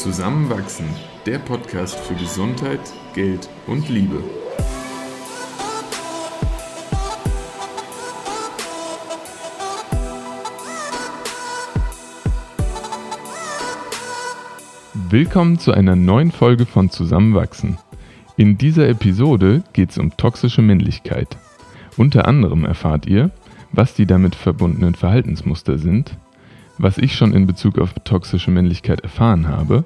Zusammenwachsen, der Podcast für Gesundheit, Geld und Liebe. Willkommen zu einer neuen Folge von Zusammenwachsen. In dieser Episode geht es um toxische Männlichkeit. Unter anderem erfahrt ihr, was die damit verbundenen Verhaltensmuster sind, was ich schon in Bezug auf toxische Männlichkeit erfahren habe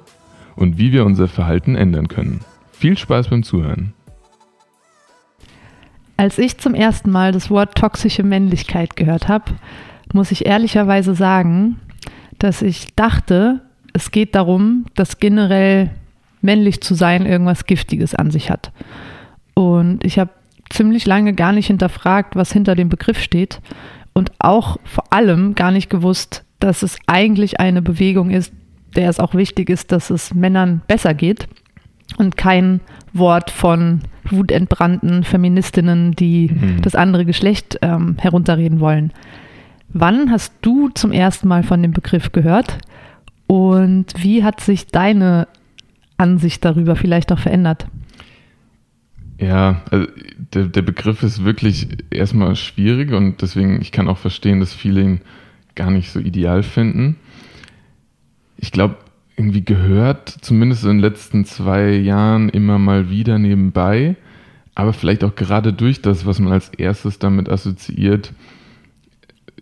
und wie wir unser Verhalten ändern können. Viel Spaß beim Zuhören. Als ich zum ersten Mal das Wort toxische Männlichkeit gehört habe, muss ich ehrlicherweise sagen, dass ich dachte, es geht darum, dass generell männlich zu sein irgendwas Giftiges an sich hat. Und ich habe ziemlich lange gar nicht hinterfragt, was hinter dem Begriff steht und auch vor allem gar nicht gewusst, dass es eigentlich eine Bewegung ist, der es auch wichtig ist, dass es Männern besser geht und kein Wort von wutentbrannten Feministinnen, die mhm. das andere Geschlecht ähm, herunterreden wollen. Wann hast du zum ersten Mal von dem Begriff gehört und wie hat sich deine Ansicht darüber vielleicht auch verändert? Ja, also der, der Begriff ist wirklich erstmal schwierig und deswegen, ich kann auch verstehen, dass viele ihn gar nicht so ideal finden. Ich glaube, irgendwie gehört, zumindest in den letzten zwei Jahren, immer mal wieder nebenbei, aber vielleicht auch gerade durch das, was man als erstes damit assoziiert,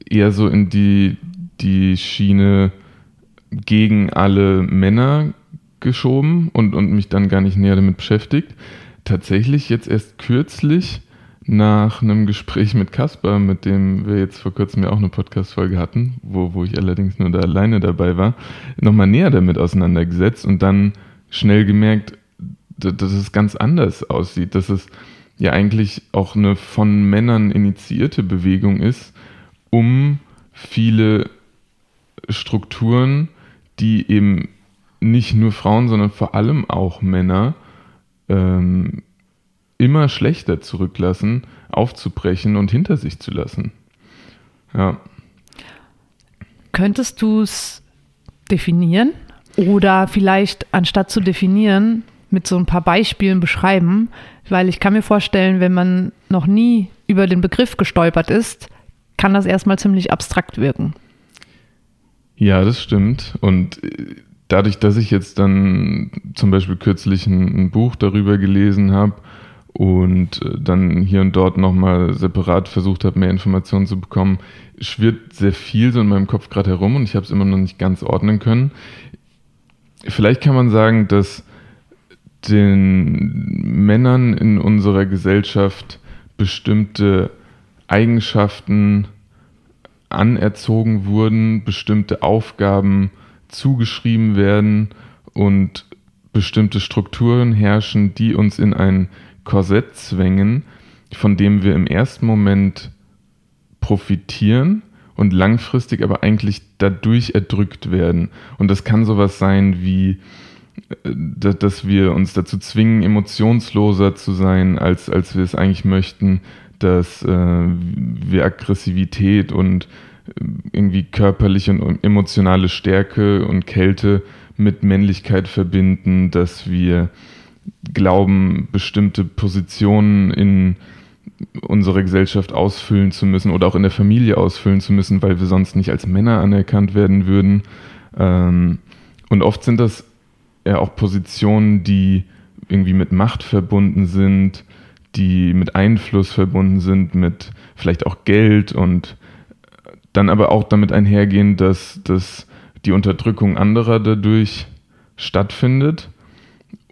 eher so in die, die Schiene gegen alle Männer geschoben und, und mich dann gar nicht näher damit beschäftigt tatsächlich jetzt erst kürzlich nach einem Gespräch mit Kasper, mit dem wir jetzt vor kurzem ja auch eine Podcast-Folge hatten, wo, wo ich allerdings nur da alleine dabei war, nochmal näher damit auseinandergesetzt und dann schnell gemerkt, dass es ganz anders aussieht, dass es ja eigentlich auch eine von Männern initiierte Bewegung ist, um viele Strukturen, die eben nicht nur Frauen, sondern vor allem auch Männer ähm, immer schlechter zurücklassen, aufzubrechen und hinter sich zu lassen. Ja. Könntest du es definieren oder vielleicht anstatt zu definieren mit so ein paar Beispielen beschreiben? Weil ich kann mir vorstellen, wenn man noch nie über den Begriff gestolpert ist, kann das erstmal ziemlich abstrakt wirken. Ja, das stimmt. Und äh, dadurch, dass ich jetzt dann zum Beispiel kürzlich ein, ein Buch darüber gelesen habe und äh, dann hier und dort nochmal separat versucht habe, mehr Informationen zu bekommen, schwirrt sehr viel so in meinem Kopf gerade herum und ich habe es immer noch nicht ganz ordnen können. Vielleicht kann man sagen, dass den Männern in unserer Gesellschaft bestimmte Eigenschaften anerzogen wurden, bestimmte Aufgaben zugeschrieben werden und bestimmte Strukturen herrschen, die uns in ein Korsett zwängen, von dem wir im ersten Moment profitieren und langfristig aber eigentlich dadurch erdrückt werden. Und das kann sowas sein wie, äh, dass wir uns dazu zwingen, emotionsloser zu sein, als, als wir es eigentlich möchten, dass äh, wir Aggressivität und irgendwie körperliche und emotionale Stärke und Kälte mit Männlichkeit verbinden, dass wir glauben, bestimmte Positionen in unserer Gesellschaft ausfüllen zu müssen oder auch in der Familie ausfüllen zu müssen, weil wir sonst nicht als Männer anerkannt werden würden. Ähm, und oft sind das ja auch Positionen, die irgendwie mit Macht verbunden sind, die mit Einfluss verbunden sind, mit vielleicht auch Geld und dann aber auch damit einhergehen, dass, dass die Unterdrückung anderer dadurch stattfindet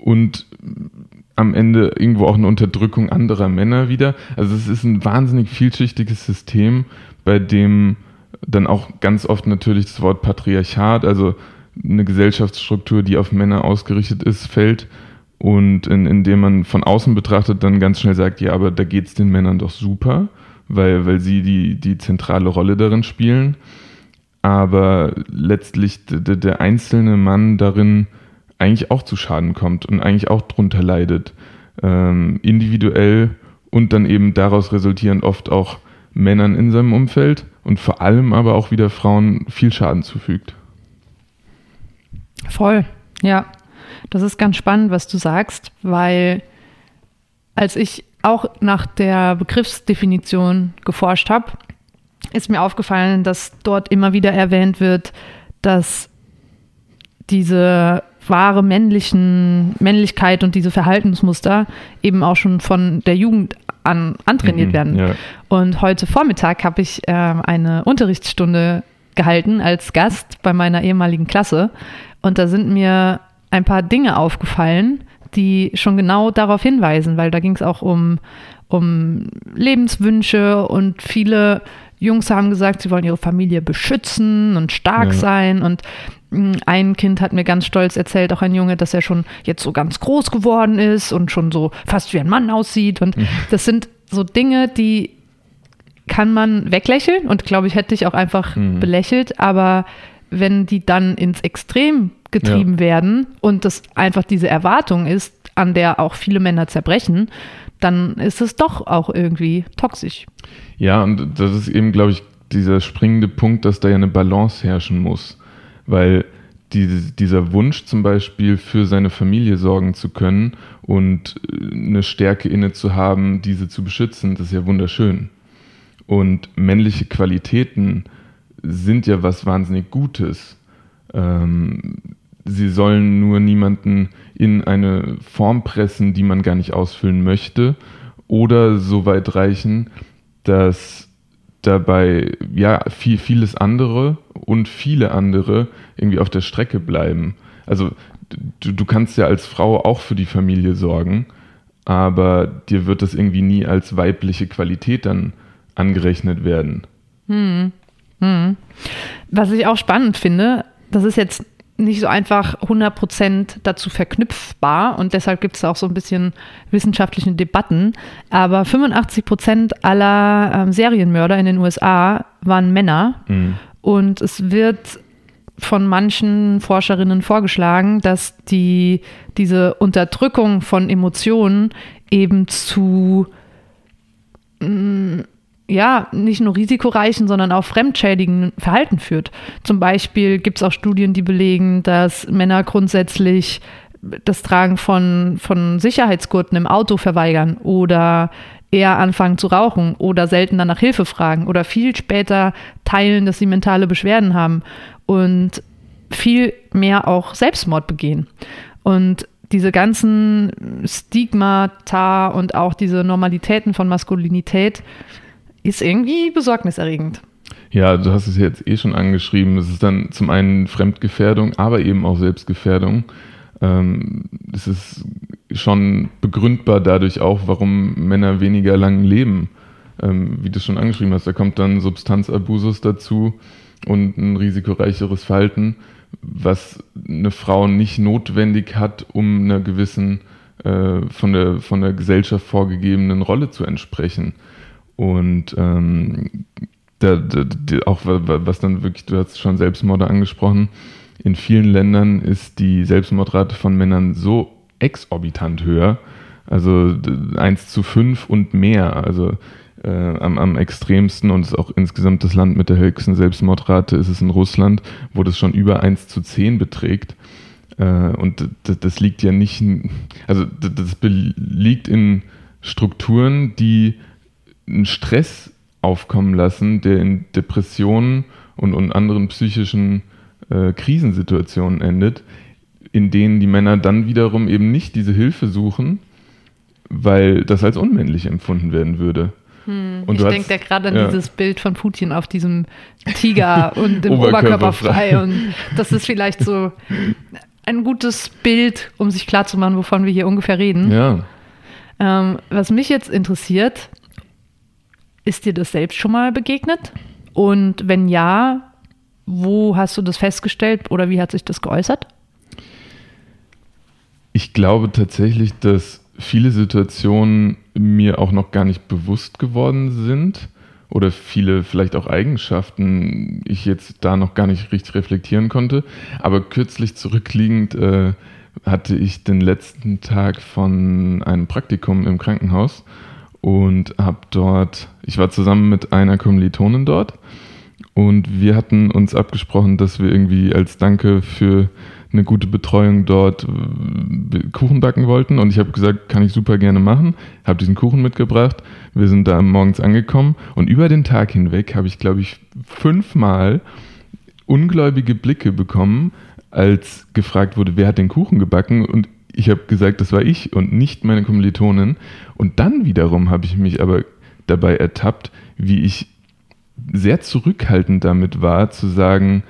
und am Ende irgendwo auch eine Unterdrückung anderer Männer wieder. Also es ist ein wahnsinnig vielschichtiges System, bei dem dann auch ganz oft natürlich das Wort Patriarchat, also eine Gesellschaftsstruktur, die auf Männer ausgerichtet ist, fällt und in, in dem man von außen betrachtet dann ganz schnell sagt, ja, aber da geht es den Männern doch super weil, weil sie die, die zentrale Rolle darin spielen. Aber letztlich der, der einzelne Mann darin eigentlich auch zu Schaden kommt und eigentlich auch drunter leidet. Ähm, individuell und dann eben daraus resultierend oft auch Männern in seinem Umfeld und vor allem aber auch wieder Frauen viel Schaden zufügt. Voll. Ja, das ist ganz spannend, was du sagst, weil als ich auch nach der Begriffsdefinition geforscht habe, ist mir aufgefallen, dass dort immer wieder erwähnt wird, dass diese wahre männlichen Männlichkeit und diese Verhaltensmuster eben auch schon von der Jugend an antrainiert mhm, werden. Ja. Und heute Vormittag habe ich äh, eine Unterrichtsstunde gehalten als Gast bei meiner ehemaligen Klasse und da sind mir ein paar Dinge aufgefallen, die schon genau darauf hinweisen, weil da ging es auch um, um Lebenswünsche und viele Jungs haben gesagt, sie wollen ihre Familie beschützen und stark ja. sein. Und ein Kind hat mir ganz stolz erzählt, auch ein Junge, dass er schon jetzt so ganz groß geworden ist und schon so fast wie ein Mann aussieht. Und mhm. das sind so Dinge, die kann man weglächeln und glaube ich, hätte ich auch einfach mhm. belächelt. Aber wenn die dann ins Extrem getrieben ja. werden und das einfach diese Erwartung ist, an der auch viele Männer zerbrechen, dann ist es doch auch irgendwie toxisch. Ja, und das ist eben, glaube ich, dieser springende Punkt, dass da ja eine Balance herrschen muss. Weil die, dieser Wunsch zum Beispiel für seine Familie sorgen zu können und äh, eine Stärke inne zu haben, diese zu beschützen, das ist ja wunderschön. Und männliche Qualitäten sind ja was wahnsinnig Gutes. Ähm, sie sollen nur niemanden in eine Form pressen, die man gar nicht ausfüllen möchte, oder so weit reichen, dass dabei ja viel, vieles andere und viele andere irgendwie auf der Strecke bleiben. Also du, du kannst ja als Frau auch für die Familie sorgen, aber dir wird das irgendwie nie als weibliche Qualität dann angerechnet werden. Hm. Hm. Was ich auch spannend finde, das ist jetzt nicht so einfach 100% dazu verknüpfbar und deshalb gibt es auch so ein bisschen wissenschaftliche Debatten. Aber 85% aller ähm, Serienmörder in den USA waren Männer mhm. und es wird von manchen Forscherinnen vorgeschlagen, dass die, diese Unterdrückung von Emotionen eben zu mm, ja, nicht nur risikoreichen, sondern auch fremdschädigenden Verhalten führt. Zum Beispiel gibt es auch Studien, die belegen, dass Männer grundsätzlich das Tragen von, von Sicherheitsgurten im Auto verweigern oder eher anfangen zu rauchen oder seltener nach Hilfe fragen oder viel später teilen, dass sie mentale Beschwerden haben und viel mehr auch Selbstmord begehen. Und diese ganzen Stigmata und auch diese Normalitäten von Maskulinität ist irgendwie besorgniserregend. Ja, du hast es jetzt eh schon angeschrieben. Es ist dann zum einen Fremdgefährdung, aber eben auch Selbstgefährdung. Ähm, es ist schon begründbar dadurch auch, warum Männer weniger lang leben. Ähm, wie du schon angeschrieben hast, da kommt dann Substanzabusus dazu und ein risikoreicheres Verhalten, was eine Frau nicht notwendig hat, um einer gewissen äh, von, der, von der Gesellschaft vorgegebenen Rolle zu entsprechen. Und ähm, da, da, auch was dann wirklich, du hast schon Selbstmorde angesprochen, in vielen Ländern ist die Selbstmordrate von Männern so exorbitant höher, also 1 zu 5 und mehr, also äh, am, am extremsten und ist auch insgesamt das Land mit der höchsten Selbstmordrate ist es in Russland, wo das schon über 1 zu 10 beträgt. Äh, und das, liegt ja nicht, also das, das liegt in Strukturen, die einen Stress aufkommen lassen, der in Depressionen und, und anderen psychischen äh, Krisensituationen endet, in denen die Männer dann wiederum eben nicht diese Hilfe suchen, weil das als unmännlich empfunden werden würde. Hm, ich denke da gerade an ja. dieses Bild von Putin auf diesem Tiger und dem Oberkörper frei. Und das ist vielleicht so ein gutes Bild, um sich klarzumachen, wovon wir hier ungefähr reden. Ja. Ähm, was mich jetzt interessiert, ist dir das selbst schon mal begegnet? Und wenn ja, wo hast du das festgestellt oder wie hat sich das geäußert? Ich glaube tatsächlich, dass viele Situationen mir auch noch gar nicht bewusst geworden sind oder viele vielleicht auch Eigenschaften ich jetzt da noch gar nicht richtig reflektieren konnte. Aber kürzlich zurückliegend äh, hatte ich den letzten Tag von einem Praktikum im Krankenhaus und habe dort, ich war zusammen mit einer Kommilitonin dort und wir hatten uns abgesprochen, dass wir irgendwie als Danke für eine gute Betreuung dort äh, Kuchen backen wollten. Und ich habe gesagt, kann ich super gerne machen. Habe diesen Kuchen mitgebracht. Wir sind da morgens angekommen. Und über den Tag hinweg habe ich, glaube ich, fünfmal ungläubige Blicke bekommen, als gefragt wurde, wer hat den Kuchen gebacken. Und ich habe gesagt, das war ich und nicht meine Kommilitonin. Und dann wiederum habe ich mich aber dabei ertappt, wie ich sehr zurückhaltend damit war, zu sagen,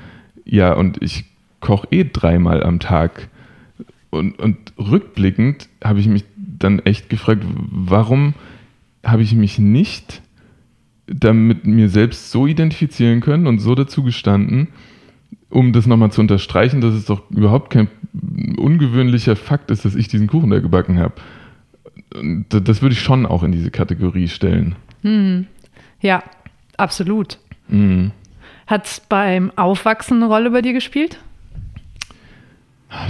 ja, und ich koche eh dreimal am Tag. Und, und rückblickend habe ich mich dann echt gefragt, warum habe ich mich nicht damit mir selbst so identifizieren können und so dazu gestanden, um das nochmal zu unterstreichen, dass es doch überhaupt kein ungewöhnlicher Fakt ist, dass ich diesen Kuchen da gebacken habe. Das würde ich schon auch in diese Kategorie stellen. Hm. Ja, absolut. Mhm. Hat es beim Aufwachsen eine Rolle bei dir gespielt?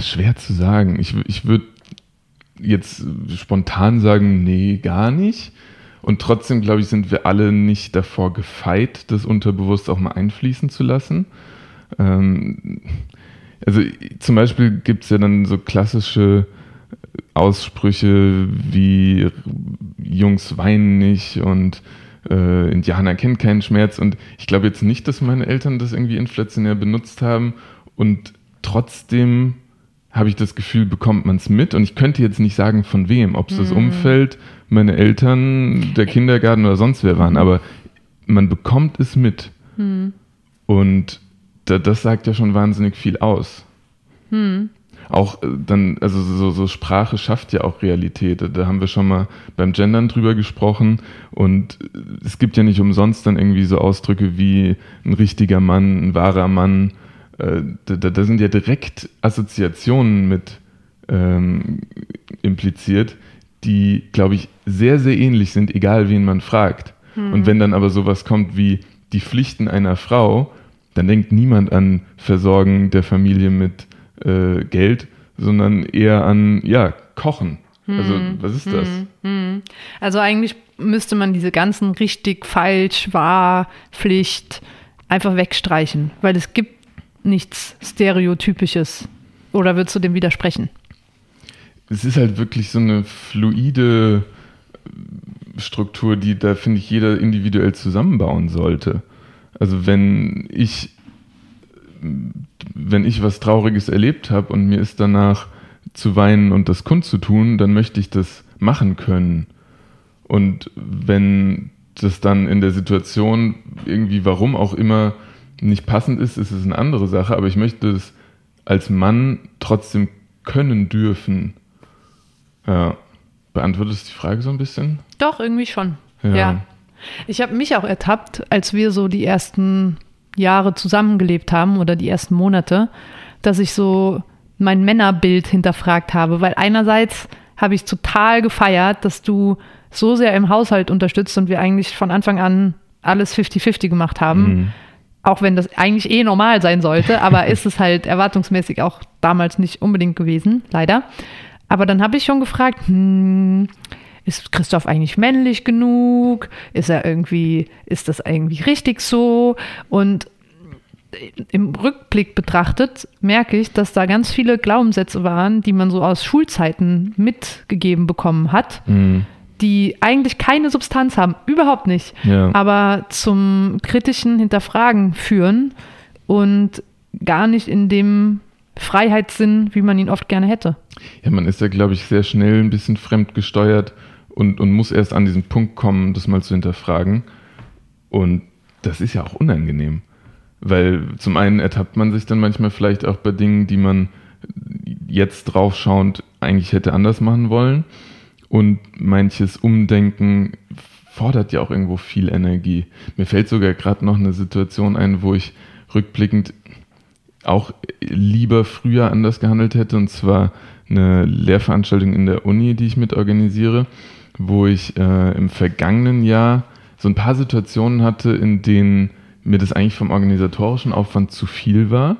Schwer zu sagen. Ich, ich würde jetzt spontan sagen, nee, gar nicht. Und trotzdem, glaube ich, sind wir alle nicht davor gefeit, das unterbewusst auch mal einfließen zu lassen. Ähm, also zum Beispiel gibt es ja dann so klassische Aussprüche wie Jungs weinen nicht und äh, Indianer kennen keinen Schmerz. Und ich glaube jetzt nicht, dass meine Eltern das irgendwie inflationär benutzt haben. Und trotzdem habe ich das Gefühl, bekommt man es mit. Und ich könnte jetzt nicht sagen, von wem, ob es mhm. das Umfeld, meine Eltern, der Kindergarten oder sonst wer waren. Aber man bekommt es mit. Mhm. Und das sagt ja schon wahnsinnig viel aus. Mhm auch äh, dann, also so, so Sprache schafft ja auch Realität. Da haben wir schon mal beim Gendern drüber gesprochen und äh, es gibt ja nicht umsonst dann irgendwie so Ausdrücke wie ein richtiger Mann, ein wahrer Mann. Äh, da, da sind ja direkt Assoziationen mit ähm, impliziert, die, glaube ich, sehr, sehr ähnlich sind, egal wen man fragt. Hm. Und wenn dann aber sowas kommt wie die Pflichten einer Frau, dann denkt niemand an Versorgen der Familie mit äh, Geld, sondern eher an, ja, Kochen. Also, hm, was ist das? Hm, hm. Also, eigentlich müsste man diese ganzen richtig, falsch, wahr, Pflicht einfach wegstreichen, weil es gibt nichts Stereotypisches. Oder würdest du dem widersprechen? Es ist halt wirklich so eine fluide Struktur, die da, finde ich, jeder individuell zusammenbauen sollte. Also, wenn ich wenn ich was Trauriges erlebt habe und mir ist danach zu weinen und das kundzutun, dann möchte ich das machen können. Und wenn das dann in der Situation irgendwie, warum auch immer, nicht passend ist, ist es eine andere Sache, aber ich möchte es als Mann trotzdem können dürfen. Ja. Beantwortest du die Frage so ein bisschen? Doch, irgendwie schon. Ja. ja. Ich habe mich auch ertappt, als wir so die ersten Jahre zusammengelebt haben oder die ersten Monate, dass ich so mein Männerbild hinterfragt habe, weil einerseits habe ich total gefeiert, dass du so sehr im Haushalt unterstützt und wir eigentlich von Anfang an alles 50-50 gemacht haben. Mhm. Auch wenn das eigentlich eh normal sein sollte, aber ist es halt erwartungsmäßig auch damals nicht unbedingt gewesen, leider. Aber dann habe ich schon gefragt, hm, ist Christoph eigentlich männlich genug? Ist er irgendwie, ist das irgendwie richtig so? Und im Rückblick betrachtet merke ich, dass da ganz viele Glaubenssätze waren, die man so aus Schulzeiten mitgegeben bekommen hat, mhm. die eigentlich keine Substanz haben, überhaupt nicht, ja. aber zum kritischen Hinterfragen führen und gar nicht in dem Freiheitssinn, wie man ihn oft gerne hätte. Ja, man ist ja, glaube ich, sehr schnell ein bisschen fremdgesteuert und, und muss erst an diesen Punkt kommen, das mal zu hinterfragen. Und das ist ja auch unangenehm. Weil zum einen ertappt man sich dann manchmal vielleicht auch bei Dingen, die man jetzt draufschauend eigentlich hätte anders machen wollen. Und manches Umdenken fordert ja auch irgendwo viel Energie. Mir fällt sogar gerade noch eine Situation ein, wo ich rückblickend auch lieber früher anders gehandelt hätte. Und zwar eine Lehrveranstaltung in der Uni, die ich mitorganisiere wo ich äh, im vergangenen Jahr so ein paar Situationen hatte, in denen mir das eigentlich vom organisatorischen Aufwand zu viel war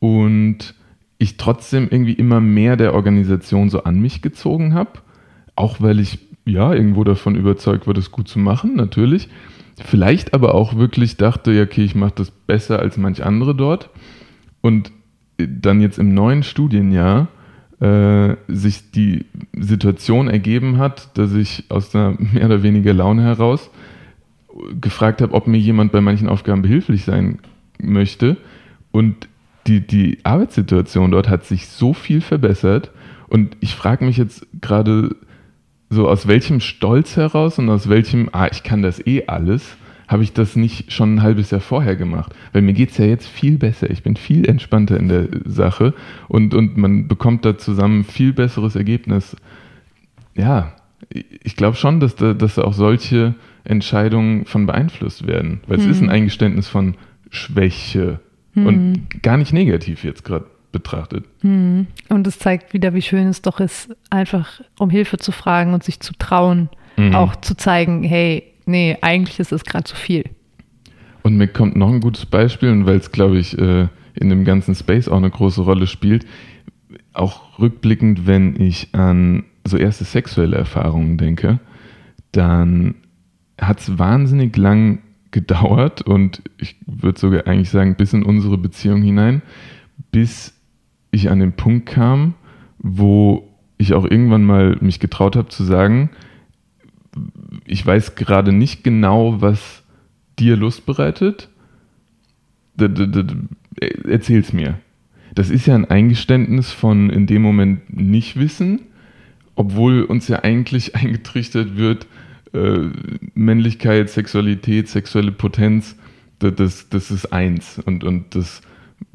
und ich trotzdem irgendwie immer mehr der Organisation so an mich gezogen habe, auch weil ich ja irgendwo davon überzeugt war, das gut zu machen, natürlich. Vielleicht aber auch wirklich dachte, ja, okay, ich mache das besser als manch andere dort. Und dann jetzt im neuen Studienjahr äh, sich die Situation ergeben hat, dass ich aus einer mehr oder weniger Laune heraus gefragt habe, ob mir jemand bei manchen Aufgaben behilflich sein möchte. Und die, die Arbeitssituation dort hat sich so viel verbessert. Und ich frage mich jetzt gerade so, aus welchem Stolz heraus und aus welchem, ah, ich kann das eh alles, habe ich das nicht schon ein halbes Jahr vorher gemacht. Weil mir geht es ja jetzt viel besser. Ich bin viel entspannter in der Sache und, und man bekommt da zusammen viel besseres Ergebnis. Ja, ich glaube schon, dass da, dass da auch solche Entscheidungen von beeinflusst werden. Weil hm. es ist ein hm. Eingeständnis von Schwäche hm. und gar nicht negativ jetzt gerade betrachtet. Hm. Und es zeigt wieder, wie schön es doch ist, einfach um Hilfe zu fragen und sich zu trauen, mhm. auch zu zeigen, hey, nee, eigentlich ist es gerade zu viel. Und mir kommt noch ein gutes Beispiel, und weil es, glaube ich, äh, in dem ganzen Space auch eine große Rolle spielt, auch rückblickend, wenn ich an so erste sexuelle Erfahrungen denke, dann hat es wahnsinnig lang gedauert und ich würde sogar eigentlich sagen, bis in unsere Beziehung hinein, bis ich an den Punkt kam, wo ich auch irgendwann mal mich getraut habe zu sagen, ich weiß gerade nicht genau, was dir Lust bereitet. Erzähl's mir. Das ist ja ein Eingeständnis von in dem Moment nicht wissen, obwohl uns ja eigentlich eingetrichtert wird, äh, Männlichkeit, Sexualität, sexuelle Potenz, das, das ist eins und, und das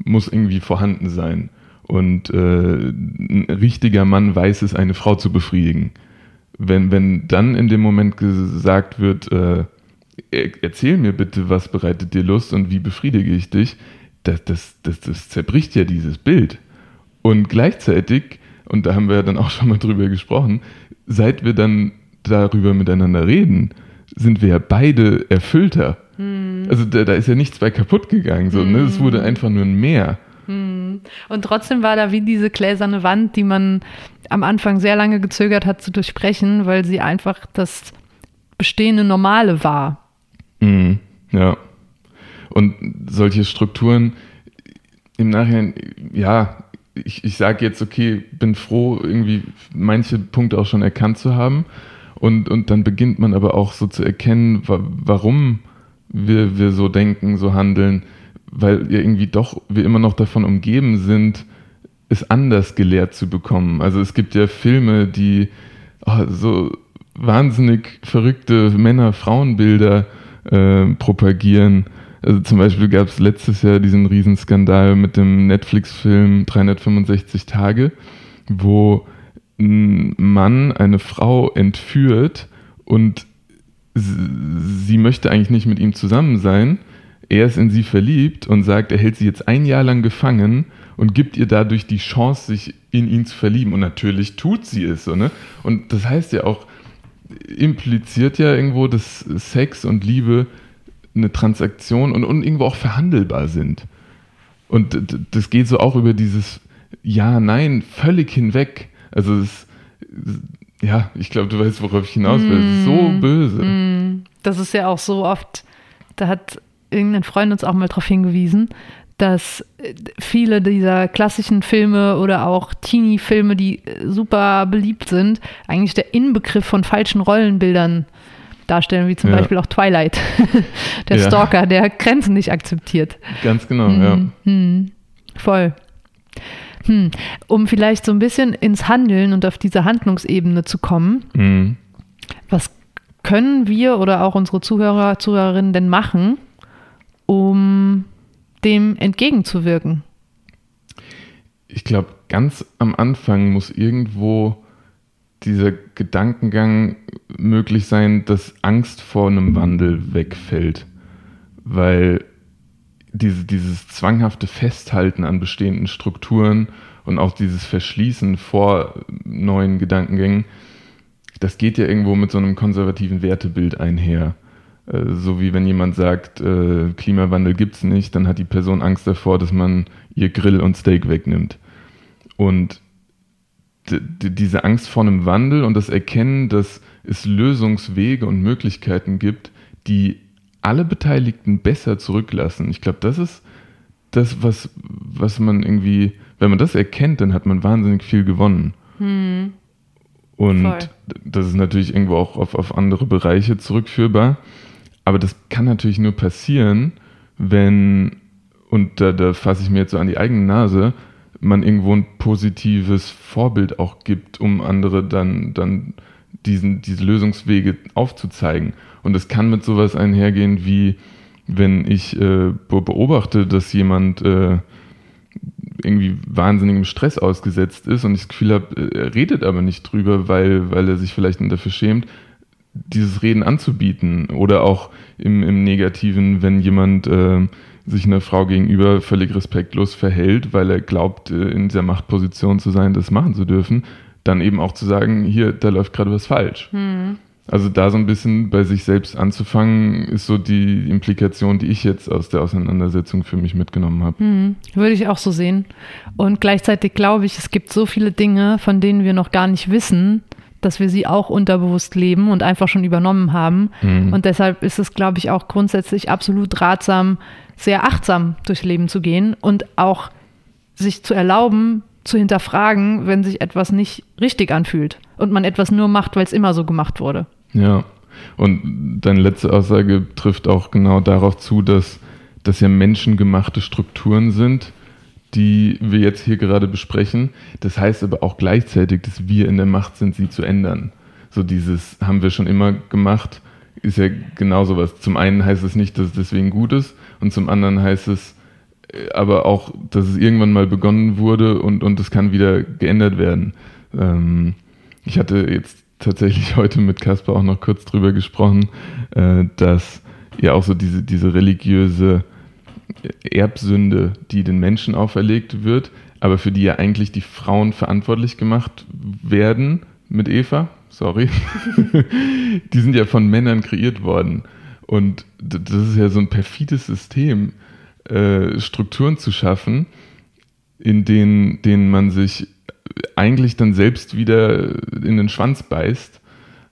muss irgendwie vorhanden sein. Und äh, ein richtiger Mann weiß es, eine Frau zu befriedigen wenn, wenn dann in dem Moment gesagt wird, äh, erzähl mir bitte, was bereitet dir Lust und wie befriedige ich dich, das, das, das, das zerbricht ja dieses Bild. Und gleichzeitig, und da haben wir ja dann auch schon mal drüber gesprochen, seit wir dann darüber miteinander reden, sind wir ja beide erfüllter. Hm. Also da, da, ist ja nichts bei kaputt gegangen. So, hm. ne? Es wurde einfach nur ein Mehr. Hm. Und trotzdem war da wie diese gläserne Wand, die man am Anfang sehr lange gezögert hat zu durchbrechen, weil sie einfach das bestehende Normale war. Mhm. Ja. Und solche Strukturen im Nachhinein, ja, ich, ich sage jetzt, okay, bin froh, irgendwie manche Punkte auch schon erkannt zu haben. Und, und dann beginnt man aber auch so zu erkennen, warum wir, wir so denken, so handeln weil ja irgendwie doch wir immer noch davon umgeben sind, es anders gelehrt zu bekommen. Also es gibt ja Filme, die oh, so wahnsinnig verrückte Männer-Frauenbilder äh, propagieren. Also zum Beispiel gab es letztes Jahr diesen Riesenskandal mit dem Netflix-Film 365 Tage, wo ein Mann eine Frau entführt und sie möchte eigentlich nicht mit ihm zusammen sein, er ist in sie verliebt und sagt, er hält sie jetzt ein Jahr lang gefangen und gibt ihr dadurch die Chance, sich in ihn zu verlieben. Und natürlich tut sie es so, ne? Und das heißt ja auch, impliziert ja irgendwo, dass Sex und Liebe eine Transaktion und, und irgendwo auch verhandelbar sind. Und das geht so auch über dieses Ja, Nein völlig hinweg. Also es, ja, ich glaube, du weißt, worauf ich hinaus will. Mm, so böse. Mm, das ist ja auch so oft, da hat irgendein Freund uns auch mal darauf hingewiesen, dass äh, viele dieser klassischen Filme oder auch Teenie-Filme, die äh, super beliebt sind, eigentlich der Inbegriff von falschen Rollenbildern darstellen, wie zum ja. Beispiel auch Twilight, der ja. Stalker, der Grenzen nicht akzeptiert. Ganz genau, hm, ja. Hm, voll. Hm. Um vielleicht so ein bisschen ins Handeln und auf diese Handlungsebene zu kommen, hm. was können wir oder auch unsere Zuhörer, Zuhörerinnen denn machen, um dem entgegenzuwirken? Ich glaube, ganz am Anfang muss irgendwo dieser Gedankengang möglich sein, dass Angst vor einem Wandel wegfällt. Weil diese, dieses zwanghafte Festhalten an bestehenden Strukturen und auch dieses Verschließen vor neuen Gedankengängen, das geht ja irgendwo mit so einem konservativen Wertebild einher. Äh, so wie wenn jemand sagt, äh, Klimawandel gibt es nicht, dann hat die Person Angst davor, dass man ihr Grill und Steak wegnimmt. Und diese Angst vor einem Wandel und das Erkennen, dass es Lösungswege und Möglichkeiten gibt, die alle Beteiligten besser zurücklassen. Ich glaube, das ist das, was, was man irgendwie wenn man das erkennt, dann hat man wahnsinnig viel gewonnen. Hm. Und Voll. das ist natürlich irgendwo auch auf, auf andere Bereiche zurückführbar. Aber das kann natürlich nur passieren, wenn, und da, da fasse ich mir jetzt so an die eigene Nase, man irgendwo ein positives Vorbild auch gibt, um andere dann, dann diesen, diese Lösungswege aufzuzeigen. Und es kann mit sowas einhergehen, wie wenn ich äh, beobachte, dass jemand äh, irgendwie wahnsinnigem Stress ausgesetzt ist und ich das Gefühl habe, er redet aber nicht drüber, weil, weil er sich vielleicht dafür schämt, dieses Reden anzubieten. Oder auch im, im Negativen, wenn jemand äh, sich einer Frau gegenüber völlig respektlos verhält, weil er glaubt, äh, in dieser Machtposition zu sein, das machen zu dürfen, dann eben auch zu sagen, hier, da läuft gerade was falsch. Hm. Also da so ein bisschen bei sich selbst anzufangen, ist so die Implikation, die ich jetzt aus der Auseinandersetzung für mich mitgenommen habe. Hm, würde ich auch so sehen. Und gleichzeitig glaube ich, es gibt so viele Dinge, von denen wir noch gar nicht wissen, dass wir sie auch unterbewusst leben und einfach schon übernommen haben. Mhm. Und deshalb ist es, glaube ich, auch grundsätzlich absolut ratsam, sehr achtsam durchs Leben zu gehen und auch sich zu erlauben, zu hinterfragen, wenn sich etwas nicht richtig anfühlt und man etwas nur macht, weil es immer so gemacht wurde. Ja, und deine letzte Aussage trifft auch genau darauf zu, dass das ja menschengemachte Strukturen sind, die wir jetzt hier gerade besprechen. Das heißt aber auch gleichzeitig, dass wir in der Macht sind, sie zu ändern. So dieses haben wir schon immer gemacht, ist ja genau sowas. Zum einen heißt es nicht, dass es deswegen gut ist und zum anderen heißt es äh, aber auch, dass es irgendwann mal begonnen wurde und, und es kann wieder geändert werden. Ähm, ich hatte jetzt tatsächlich heute mit Caspar auch noch kurz drüber gesprochen, äh, dass ja auch so diese, diese religiöse Erbsünde, die den Menschen auferlegt wird, aber für die ja eigentlich die Frauen verantwortlich gemacht werden mit Eva, sorry, die sind ja von Männern kreiert worden. Und das ist ja so ein perfides System, äh, Strukturen zu schaffen, in denen, denen man sich eigentlich dann selbst wieder in den Schwanz beißt.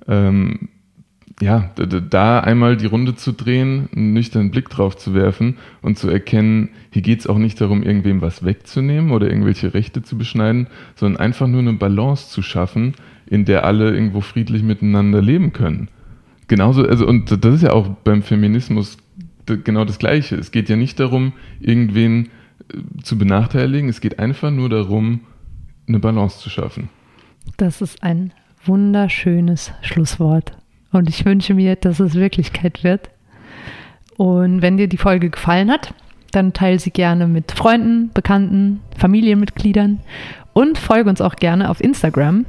Ähm, ja, da einmal die Runde zu drehen, einen nüchternen Blick drauf zu werfen und zu erkennen, hier geht es auch nicht darum, irgendwem was wegzunehmen oder irgendwelche Rechte zu beschneiden, sondern einfach nur eine Balance zu schaffen, in der alle irgendwo friedlich miteinander leben können. Genauso, also, und das ist ja auch beim Feminismus genau das Gleiche. Es geht ja nicht darum, irgendwen äh, zu benachteiligen, es geht einfach nur darum, eine Balance zu schaffen. Das ist ein wunderschönes Schlusswort. Und ich wünsche mir, dass es Wirklichkeit wird. Und wenn dir die Folge gefallen hat, dann teile sie gerne mit Freunden, Bekannten, Familienmitgliedern und folge uns auch gerne auf Instagram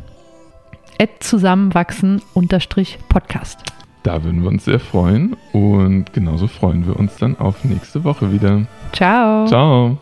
zusammenwachsen-podcast. Da würden wir uns sehr freuen und genauso freuen wir uns dann auf nächste Woche wieder. Ciao. Ciao.